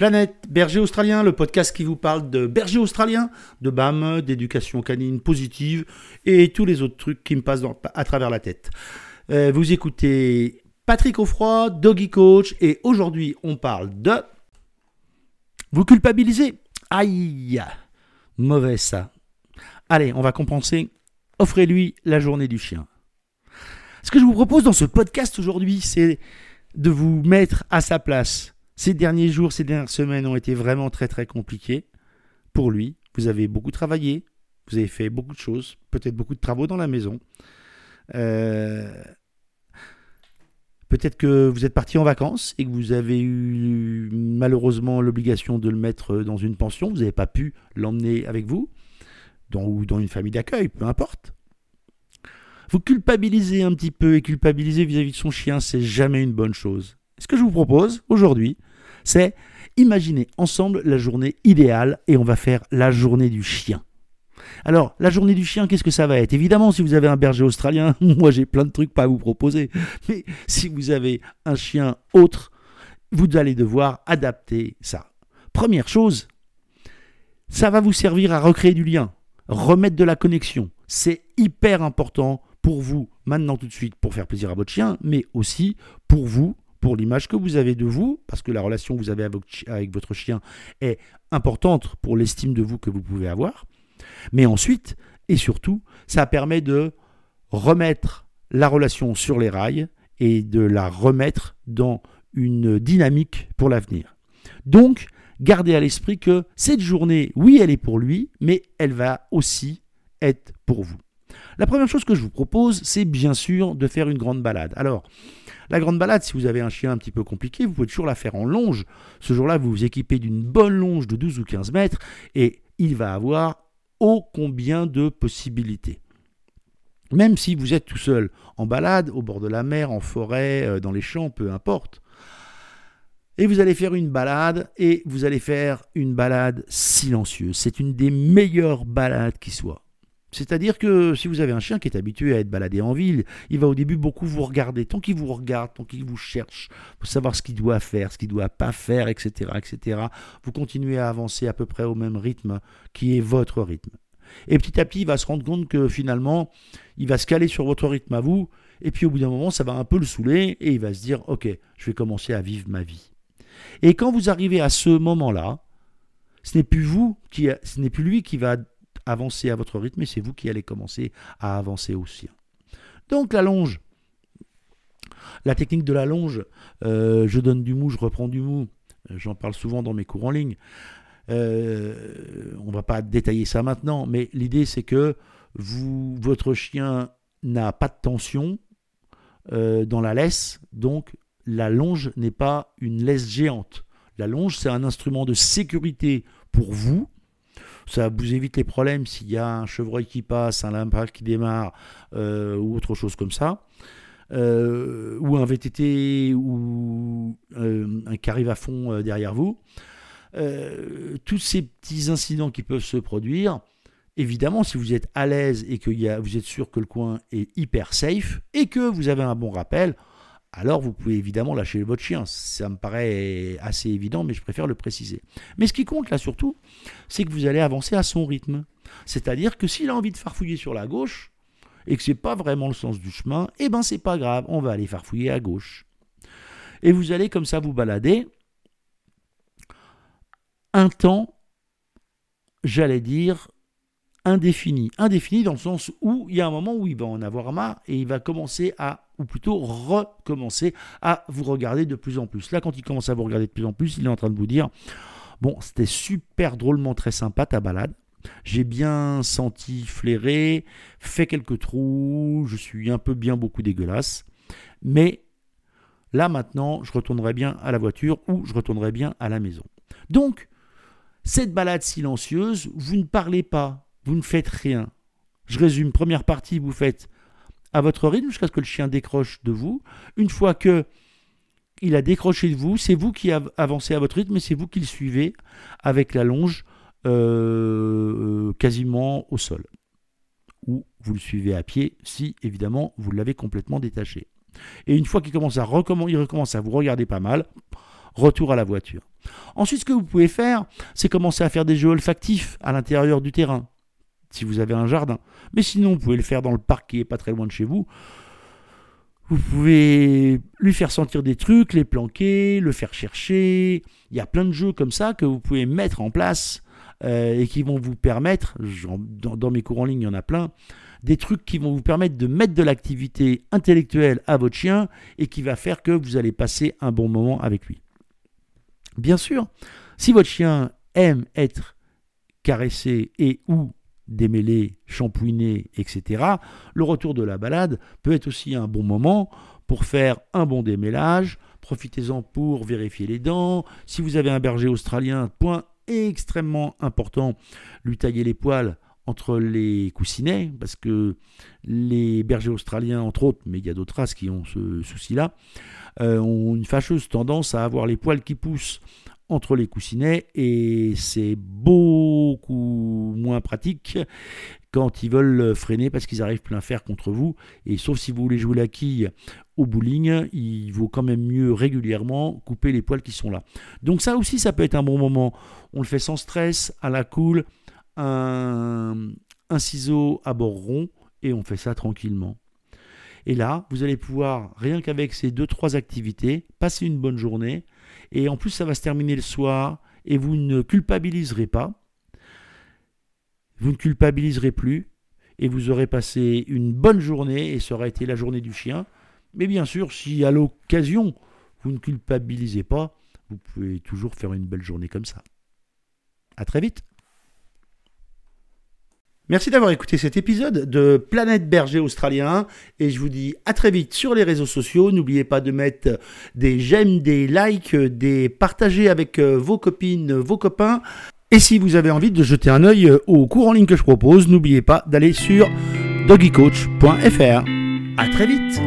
Planète Berger Australien, le podcast qui vous parle de berger australien, de BAM, d'éducation canine positive et tous les autres trucs qui me passent à travers la tête. Euh, vous écoutez Patrick Offroy, Doggy Coach, et aujourd'hui on parle de... Vous culpabilisez Aïe Mauvais ça. Allez, on va compenser. Offrez-lui la journée du chien. Ce que je vous propose dans ce podcast aujourd'hui, c'est de vous mettre à sa place. Ces derniers jours, ces dernières semaines ont été vraiment très très compliqués pour lui. Vous avez beaucoup travaillé, vous avez fait beaucoup de choses, peut-être beaucoup de travaux dans la maison. Euh, peut-être que vous êtes parti en vacances et que vous avez eu malheureusement l'obligation de le mettre dans une pension. Vous n'avez pas pu l'emmener avec vous, ou dans une famille d'accueil, peu importe. Vous culpabilisez un petit peu et culpabiliser vis-à-vis de son chien, c'est jamais une bonne chose. Ce que je vous propose aujourd'hui, c'est imaginer ensemble la journée idéale et on va faire la journée du chien. Alors, la journée du chien, qu'est-ce que ça va être? Évidemment, si vous avez un berger australien, moi j'ai plein de trucs pas à vous proposer. Mais si vous avez un chien autre, vous allez devoir adapter ça. Première chose, ça va vous servir à recréer du lien, remettre de la connexion. C'est hyper important pour vous maintenant tout de suite pour faire plaisir à votre chien, mais aussi pour vous, pour l'image que vous avez de vous, parce que la relation que vous avez avec votre chien est importante pour l'estime de vous que vous pouvez avoir. Mais ensuite, et surtout, ça permet de remettre la relation sur les rails et de la remettre dans une dynamique pour l'avenir. Donc, gardez à l'esprit que cette journée, oui, elle est pour lui, mais elle va aussi être pour vous. La première chose que je vous propose, c'est bien sûr de faire une grande balade. Alors, la grande balade, si vous avez un chien un petit peu compliqué, vous pouvez toujours la faire en longe. Ce jour-là, vous vous équipez d'une bonne longe de 12 ou 15 mètres et il va avoir ô combien de possibilités. Même si vous êtes tout seul en balade, au bord de la mer, en forêt, euh, dans les champs, peu importe. Et vous allez faire une balade et vous allez faire une balade silencieuse. C'est une des meilleures balades qui soit. C'est-à-dire que si vous avez un chien qui est habitué à être baladé en ville, il va au début beaucoup vous regarder. Tant qu'il vous regarde, tant qu'il vous cherche, pour savoir ce qu'il doit faire, ce qu'il doit pas faire, etc., etc., vous continuez à avancer à peu près au même rythme qui est votre rythme. Et petit à petit, il va se rendre compte que finalement, il va se caler sur votre rythme à vous, et puis au bout d'un moment, ça va un peu le saouler, et il va se dire, ok, je vais commencer à vivre ma vie. Et quand vous arrivez à ce moment-là, ce n'est plus vous qui, ce n'est plus lui qui va avancer à votre rythme et c'est vous qui allez commencer à avancer aussi. Donc la longe. La technique de la longe, euh, je donne du mou, je reprends du mou. Euh, j'en parle souvent dans mes cours en ligne. Euh, on ne va pas détailler ça maintenant, mais l'idée c'est que votre chien n'a pas de tension dans la laisse, donc la longe n'est pas une laisse géante. La longe, c'est un instrument de sécurité pour vous, ça vous évite les problèmes s'il y a un chevreuil qui passe, un lampage qui démarre euh, ou autre chose comme ça. Euh, ou un VTT ou euh, un qui arrive à fond derrière vous. tous ces petits incidents qui peuvent se produire, évidemment, si vous êtes à l'aise et que vous êtes sûr que le coin est hyper safe et que vous avez un bon rappel, alors vous pouvez évidemment lâcher votre chien. Ça me paraît assez évident, mais je préfère le préciser. Mais ce qui compte là surtout, c'est que vous allez avancer à son rythme. C'est-à-dire que s'il a envie de farfouiller sur la gauche, et que ce n'est pas vraiment le sens du chemin, eh ben c'est pas grave, on va aller farfouiller à gauche. Et vous allez comme ça vous balader un temps, j'allais dire, indéfini. Indéfini dans le sens où il y a un moment où il va en avoir marre et il va commencer à, ou plutôt recommencer à vous regarder de plus en plus. Là, quand il commence à vous regarder de plus en plus, il est en train de vous dire, bon, c'était super drôlement très sympa ta balade. J'ai bien senti flairer, fait quelques trous, je suis un peu bien beaucoup dégueulasse. Mais là maintenant, je retournerai bien à la voiture ou je retournerai bien à la maison. Donc, cette balade silencieuse, vous ne parlez pas, vous ne faites rien. Je résume, première partie, vous faites à votre rythme jusqu'à ce que le chien décroche de vous. Une fois que il a décroché de vous, c'est vous qui avancez à votre rythme et c'est vous qui le suivez avec la longe euh, quasiment au sol. Ou vous le suivez à pied si évidemment vous l'avez complètement détaché. Et une fois qu'il recommence à vous regarder pas mal, retour à la voiture. Ensuite, ce que vous pouvez faire, c'est commencer à faire des jeux olfactifs à l'intérieur du terrain, si vous avez un jardin. Mais sinon, vous pouvez le faire dans le parc qui est pas très loin de chez vous. Vous pouvez lui faire sentir des trucs, les planquer, le faire chercher. Il y a plein de jeux comme ça que vous pouvez mettre en place euh, et qui vont vous permettre, dans, mes cours en ligne, il y en a plein, des trucs qui vont vous permettre de mettre de l'activité intellectuelle à votre chien et qui va faire que vous allez passer un bon moment avec lui. Bien sûr, si votre chien aime être caressé et ou démêlé, shampouiné, etc., le retour de la balade peut être aussi un bon moment pour faire un bon démêlage. Profitez-en pour vérifier les dents. Si vous avez un berger australien, point extrêmement important, lui tailler les poils entre les coussinets, parce que les bergers australiens, entre autres, mais il y a d'autres races qui ont ce souci-là, euh, ont une fâcheuse tendance à avoir les poils qui poussent entre les coussinets et c'est beaucoup moins pratique quand ils veulent freiner parce qu'ils arrivent plein fer contre vous. Et sauf si vous voulez jouer la quille au bowling, il vaut quand même mieux régulièrement couper les poils qui sont là. Donc ça aussi, ça peut être un bon moment. On le fait sans stress, à la cool, un, un ciseau à bord rond et on fait ça tranquillement. Et là, vous allez pouvoir, rien qu'avec ces deux trois activités, passer une bonne journée et en plus, ça va se terminer le soir et vous ne culpabiliserez pas. Vous ne culpabiliserez plus et vous aurez passé une bonne journée et ça aura été la journée du chien. Mais bien sûr, si à l'occasion vous ne culpabilisez pas, vous pouvez toujours faire une belle journée comme ça. À très vite. Merci d'avoir écouté cet épisode de Planète Berger Australien et je vous dis à très vite sur les réseaux sociaux. N'oubliez pas de mettre des j'aime, des likes, des partager avec euh, vos copines, vos copains. Et si vous avez envie de jeter un œil au cours en ligne que je propose, n'oubliez pas d'aller sur doggycoach.fr. À très vite